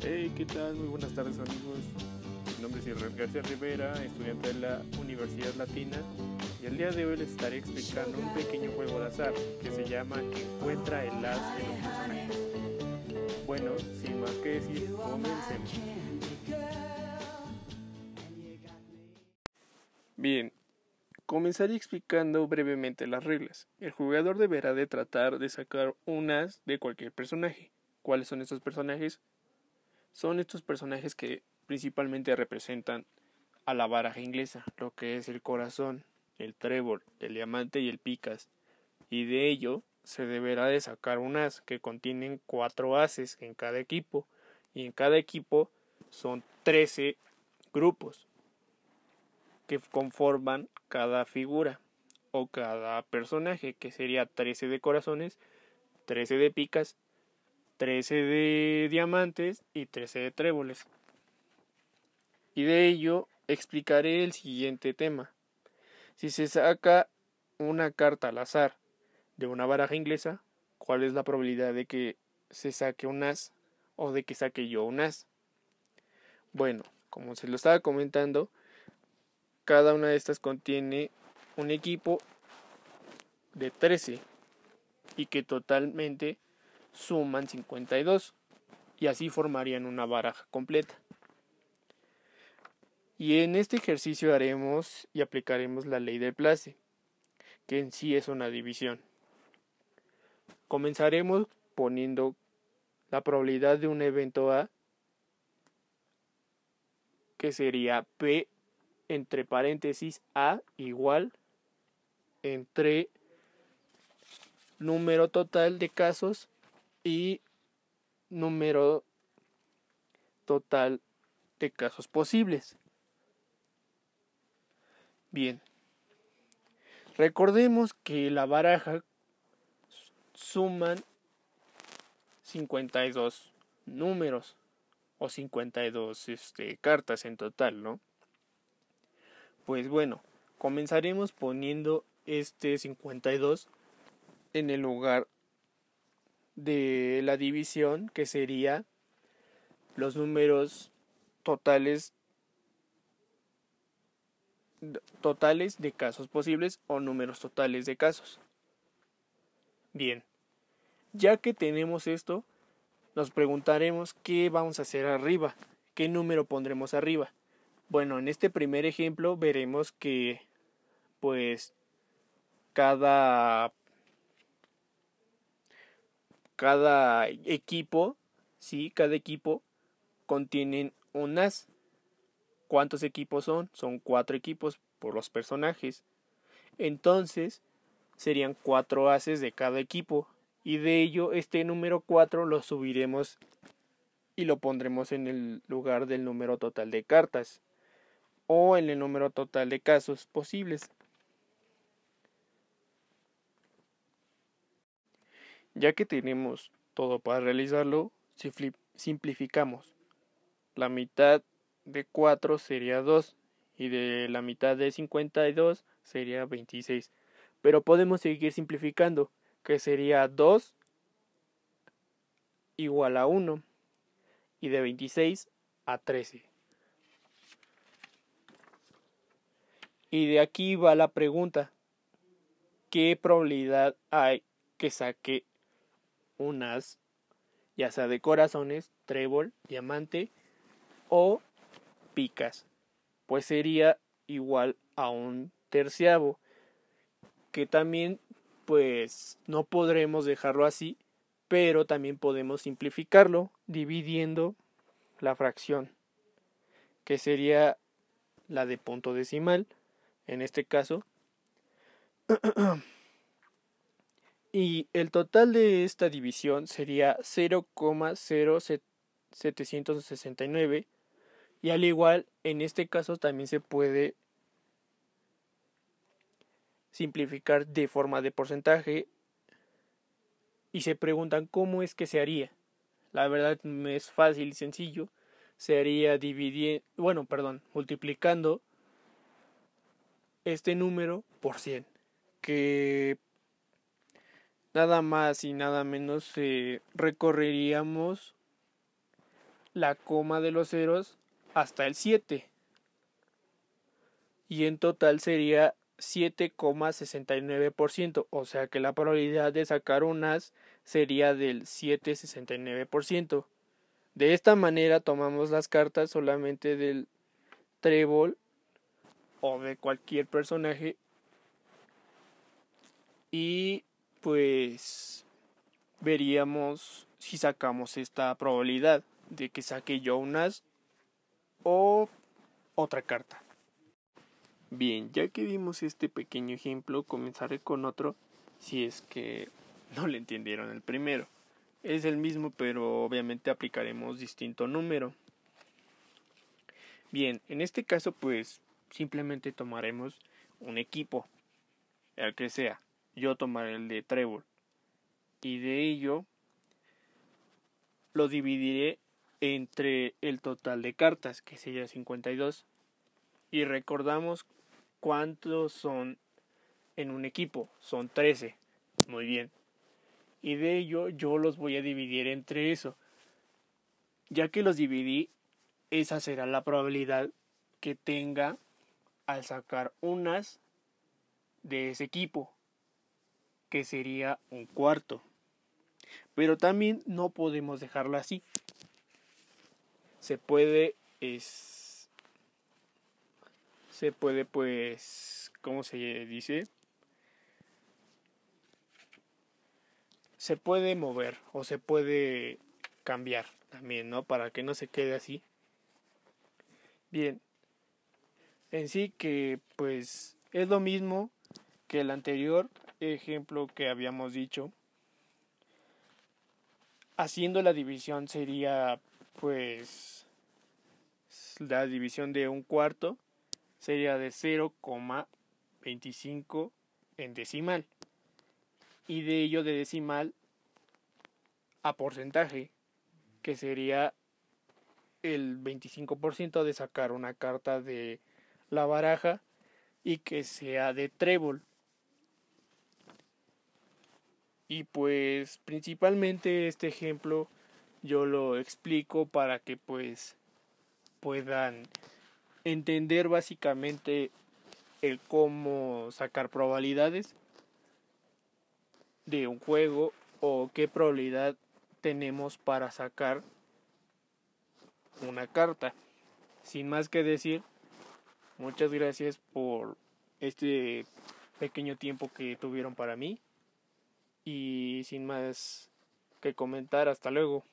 Hey, ¿qué tal? Muy buenas tardes amigos. Mi nombre es Israel García Rivera, estudiante de la Universidad Latina y el día de hoy les estaré explicando un pequeño juego de azar que se llama Encuentra el as de los personajes. Bueno, sin más que decir, comencemos. Bien, comenzaré explicando brevemente las reglas. El jugador deberá de tratar de sacar un as de cualquier personaje. ¿Cuáles son estos personajes? Son estos personajes que principalmente representan a la baraja inglesa, lo que es el corazón, el trébol, el diamante y el picas. Y de ello se deberá de sacar un as que contienen cuatro ases en cada equipo y en cada equipo son trece grupos que conforman cada figura o cada personaje, que sería 13 de corazones, 13 de picas, 13 de diamantes y 13 de tréboles. Y de ello explicaré el siguiente tema. Si se saca una carta al azar de una baraja inglesa, ¿cuál es la probabilidad de que se saque un as o de que saque yo un as? Bueno, como se lo estaba comentando, cada una de estas contiene un equipo de 13 y que totalmente suman 52 y así formarían una baraja completa. Y en este ejercicio haremos y aplicaremos la ley del place, que en sí es una división. Comenzaremos poniendo la probabilidad de un evento A, que sería P entre paréntesis A igual entre número total de casos y número total de casos posibles. Bien. Recordemos que la baraja suman 52 números o 52 este, cartas en total, ¿no? Pues bueno, comenzaremos poniendo este 52 en el lugar de la división que sería los números totales totales de casos posibles o números totales de casos. Bien, ya que tenemos esto, nos preguntaremos qué vamos a hacer arriba, qué número pondremos arriba. Bueno, en este primer ejemplo veremos que pues cada cada equipo, sí, cada equipo contienen un as. ¿Cuántos equipos son? Son cuatro equipos por los personajes. Entonces, serían cuatro ases de cada equipo. Y de ello, este número cuatro lo subiremos y lo pondremos en el lugar del número total de cartas o en el número total de casos posibles. Ya que tenemos todo para realizarlo, simplificamos. La mitad de 4 sería 2 y de la mitad de 52 sería 26. Pero podemos seguir simplificando, que sería 2 igual a 1 y de 26 a 13. Y de aquí va la pregunta. ¿Qué probabilidad hay que saque un as, ya sea de corazones, trébol, diamante o picas? Pues sería igual a un terciavo, que también pues no podremos dejarlo así, pero también podemos simplificarlo dividiendo la fracción, que sería la de punto decimal en este caso. y el total de esta división sería 0,0769 y al igual en este caso también se puede simplificar de forma de porcentaje y se preguntan cómo es que se haría. La verdad es fácil y sencillo. Se haría dividiendo, bueno, perdón, multiplicando este número por 100, que nada más y nada menos eh, recorreríamos la coma de los ceros hasta el 7. Y en total sería 7,69%, o sea que la probabilidad de sacar un as sería del 7,69%. De esta manera tomamos las cartas solamente del trébol o de cualquier personaje y pues veríamos si sacamos esta probabilidad de que saque yo un as o otra carta. Bien, ya que vimos este pequeño ejemplo, comenzaré con otro si es que no le entendieron el primero. Es el mismo, pero obviamente aplicaremos distinto número. Bien, en este caso pues simplemente tomaremos un equipo, el que sea. Yo tomaré el de Trevor y de ello lo dividiré entre el total de cartas, que sería 52. Y recordamos cuántos son en un equipo, son 13. Muy bien. Y de ello yo los voy a dividir entre eso. Ya que los dividí, esa será la probabilidad que tenga al sacar unas de ese equipo, que sería un cuarto. Pero también no podemos dejarlo así. Se puede es se puede pues ¿cómo se dice? Se puede mover o se puede cambiar también, ¿no? Para que no se quede así. Bien. En sí que pues es lo mismo que el anterior ejemplo que habíamos dicho haciendo la división sería pues la división de un cuarto sería de 0,25 en decimal. Y de ello de decimal a porcentaje que sería el 25% de sacar una carta de la baraja y que sea de trébol y pues principalmente este ejemplo yo lo explico para que pues puedan entender básicamente el cómo sacar probabilidades de un juego o qué probabilidad tenemos para sacar una carta. Sin más que decir, muchas gracias por este pequeño tiempo que tuvieron para mí y sin más que comentar, hasta luego.